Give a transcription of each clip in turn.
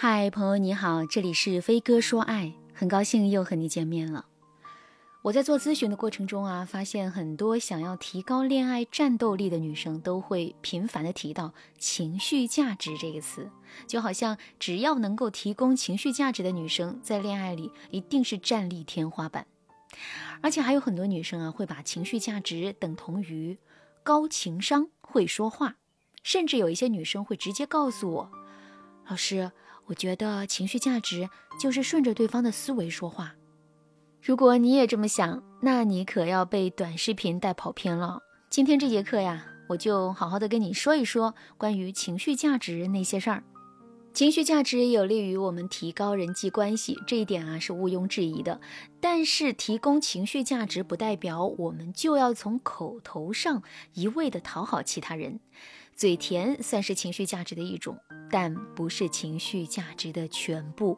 嗨，朋友你好，这里是飞哥说爱，很高兴又和你见面了。我在做咨询的过程中啊，发现很多想要提高恋爱战斗力的女生都会频繁的提到情绪价值这个词，就好像只要能够提供情绪价值的女生，在恋爱里一定是战力天花板。而且还有很多女生啊，会把情绪价值等同于高情商、会说话，甚至有一些女生会直接告诉我，老师。我觉得情绪价值就是顺着对方的思维说话。如果你也这么想，那你可要被短视频带跑偏了。今天这节课呀，我就好好的跟你说一说关于情绪价值那些事儿。情绪价值有利于我们提高人际关系，这一点啊是毋庸置疑的。但是提供情绪价值不代表我们就要从口头上一味的讨好其他人。嘴甜算是情绪价值的一种，但不是情绪价值的全部。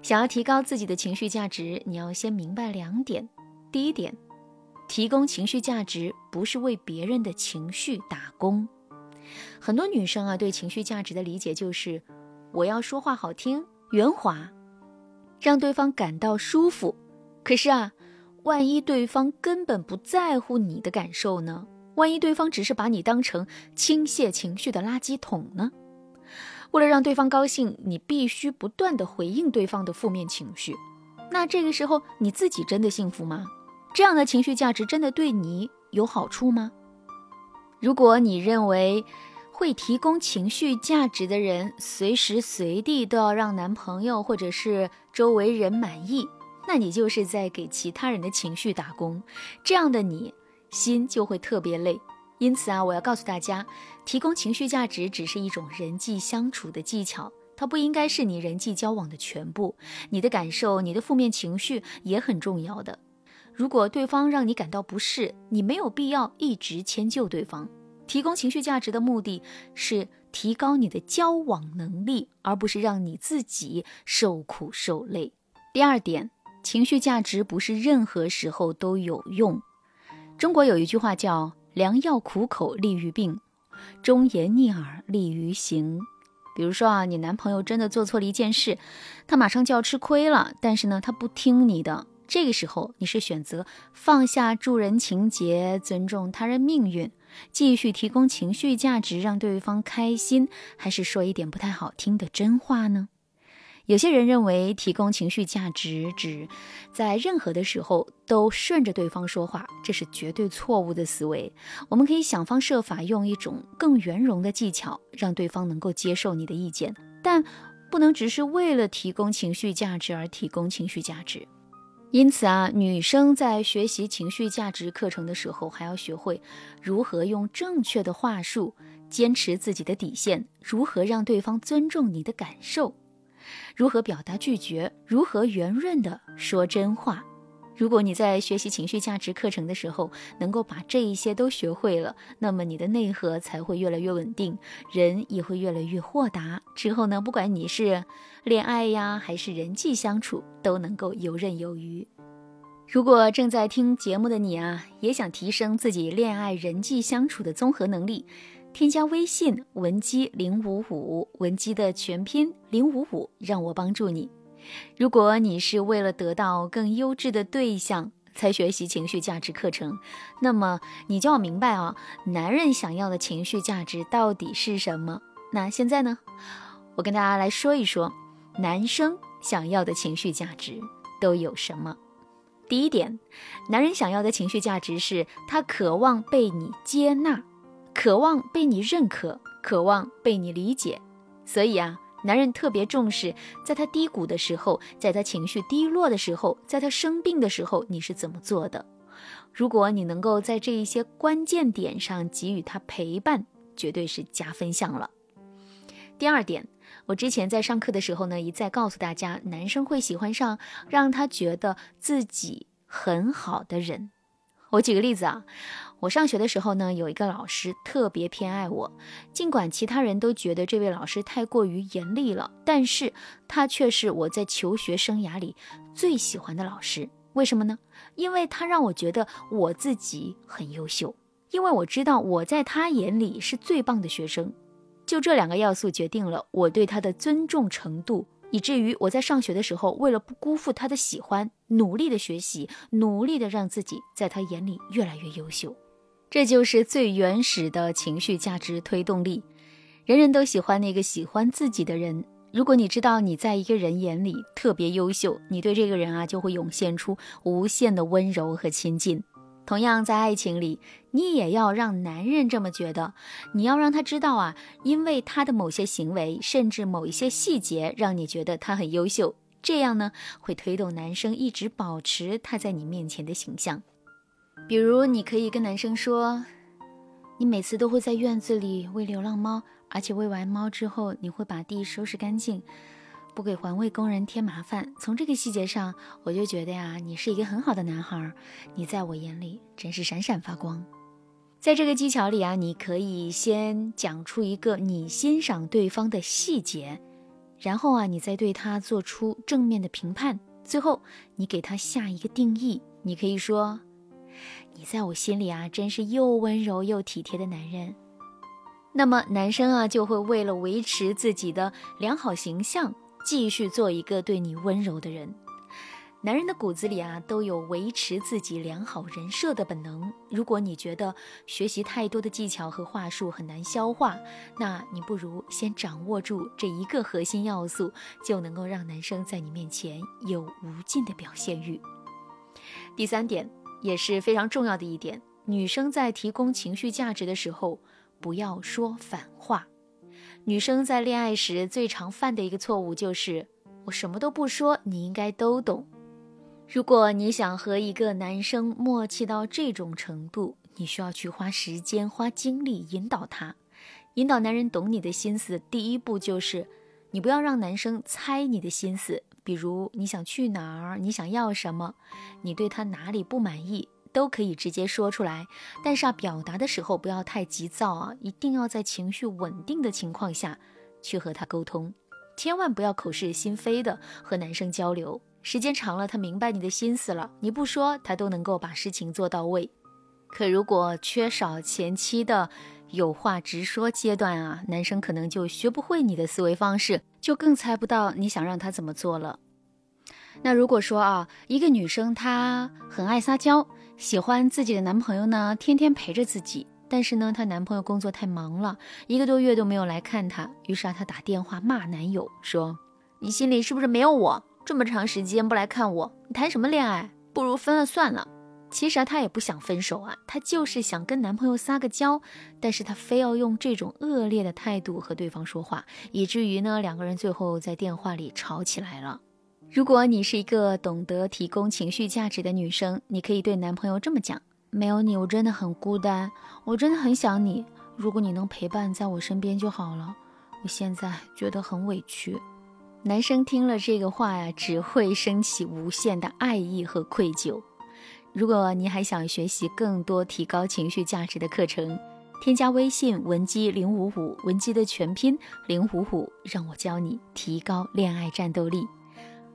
想要提高自己的情绪价值，你要先明白两点。第一点，提供情绪价值不是为别人的情绪打工。很多女生啊，对情绪价值的理解就是，我要说话好听、圆滑，让对方感到舒服。可是啊，万一对方根本不在乎你的感受呢？万一对方只是把你当成倾泻情绪的垃圾桶呢？为了让对方高兴，你必须不断的回应对方的负面情绪。那这个时候你自己真的幸福吗？这样的情绪价值真的对你有好处吗？如果你认为会提供情绪价值的人随时随地都要让男朋友或者是周围人满意，那你就是在给其他人的情绪打工。这样的你。心就会特别累，因此啊，我要告诉大家，提供情绪价值只是一种人际相处的技巧，它不应该是你人际交往的全部。你的感受、你的负面情绪也很重要的。如果对方让你感到不适，你没有必要一直迁就对方。提供情绪价值的目的是提高你的交往能力，而不是让你自己受苦受累。第二点，情绪价值不是任何时候都有用。中国有一句话叫“良药苦口利于病，忠言逆耳利于行”。比如说啊，你男朋友真的做错了一件事，他马上就要吃亏了，但是呢，他不听你的。这个时候，你是选择放下助人情节，尊重他人命运，继续提供情绪价值让对方开心，还是说一点不太好听的真话呢？有些人认为提供情绪价值指在任何的时候都顺着对方说话，这是绝对错误的思维。我们可以想方设法用一种更圆融的技巧，让对方能够接受你的意见，但不能只是为了提供情绪价值而提供情绪价值。因此啊，女生在学习情绪价值课程的时候，还要学会如何用正确的话术坚持自己的底线，如何让对方尊重你的感受。如何表达拒绝？如何圆润的说真话？如果你在学习情绪价值课程的时候，能够把这一些都学会了，那么你的内核才会越来越稳定，人也会越来越豁达。之后呢，不管你是恋爱呀，还是人际相处，都能够游刃有余。如果正在听节目的你啊，也想提升自己恋爱人际相处的综合能力。添加微信文姬零五五，文姬的全拼零五五，让我帮助你。如果你是为了得到更优质的对象才学习情绪价值课程，那么你就要明白啊，男人想要的情绪价值到底是什么？那现在呢，我跟大家来说一说，男生想要的情绪价值都有什么。第一点，男人想要的情绪价值是他渴望被你接纳。渴望被你认可，渴望被你理解，所以啊，男人特别重视，在他低谷的时候，在他情绪低落的时候，在他生病的时候，你是怎么做的？如果你能够在这一些关键点上给予他陪伴，绝对是加分项了。第二点，我之前在上课的时候呢，一再告诉大家，男生会喜欢上让他觉得自己很好的人。我举个例子啊。我上学的时候呢，有一个老师特别偏爱我，尽管其他人都觉得这位老师太过于严厉了，但是他却是我在求学生涯里最喜欢的老师。为什么呢？因为他让我觉得我自己很优秀，因为我知道我在他眼里是最棒的学生。就这两个要素决定了我对他的尊重程度，以至于我在上学的时候，为了不辜负他的喜欢，努力的学习，努力的让自己在他眼里越来越优秀。这就是最原始的情绪价值推动力。人人都喜欢那个喜欢自己的人。如果你知道你在一个人眼里特别优秀，你对这个人啊就会涌现出无限的温柔和亲近。同样，在爱情里，你也要让男人这么觉得。你要让他知道啊，因为他的某些行为，甚至某一些细节，让你觉得他很优秀。这样呢，会推动男生一直保持他在你面前的形象。比如，你可以跟男生说：“你每次都会在院子里喂流浪猫，而且喂完猫之后，你会把地收拾干净。”不给环卫工人添麻烦，从这个细节上，我就觉得呀，你是一个很好的男孩，你在我眼里真是闪闪发光。在这个技巧里啊，你可以先讲出一个你欣赏对方的细节，然后啊，你再对他做出正面的评判，最后你给他下一个定义。你可以说，你在我心里啊，真是又温柔又体贴的男人。那么男生啊，就会为了维持自己的良好形象。继续做一个对你温柔的人。男人的骨子里啊，都有维持自己良好人设的本能。如果你觉得学习太多的技巧和话术很难消化，那你不如先掌握住这一个核心要素，就能够让男生在你面前有无尽的表现欲。第三点也是非常重要的一点，女生在提供情绪价值的时候，不要说反话。女生在恋爱时最常犯的一个错误就是，我什么都不说，你应该都懂。如果你想和一个男生默契到这种程度，你需要去花时间、花精力引导他。引导男人懂你的心思，第一步就是，你不要让男生猜你的心思。比如你想去哪儿，你想要什么，你对他哪里不满意。都可以直接说出来，但是啊，表达的时候不要太急躁啊，一定要在情绪稳定的情况下去和他沟通，千万不要口是心非的和男生交流。时间长了，他明白你的心思了，你不说，他都能够把事情做到位。可如果缺少前期的有话直说阶段啊，男生可能就学不会你的思维方式，就更猜不到你想让他怎么做了。那如果说啊，一个女生她很爱撒娇。喜欢自己的男朋友呢，天天陪着自己。但是呢，她男朋友工作太忙了，一个多月都没有来看她。于是啊，她打电话骂男友，说：“你心里是不是没有我？这么长时间不来看我，你谈什么恋爱？不如分了算了。”其实啊，她也不想分手啊，她就是想跟男朋友撒个娇。但是她非要用这种恶劣的态度和对方说话，以至于呢，两个人最后在电话里吵起来了。如果你是一个懂得提供情绪价值的女生，你可以对男朋友这么讲：没有你，我真的很孤单，我真的很想你。如果你能陪伴在我身边就好了。我现在觉得很委屈。男生听了这个话呀，只会升起无限的爱意和愧疚。如果你还想学习更多提高情绪价值的课程，添加微信文姬零五五，文姬的全拼零五五，让我教你提高恋爱战斗力。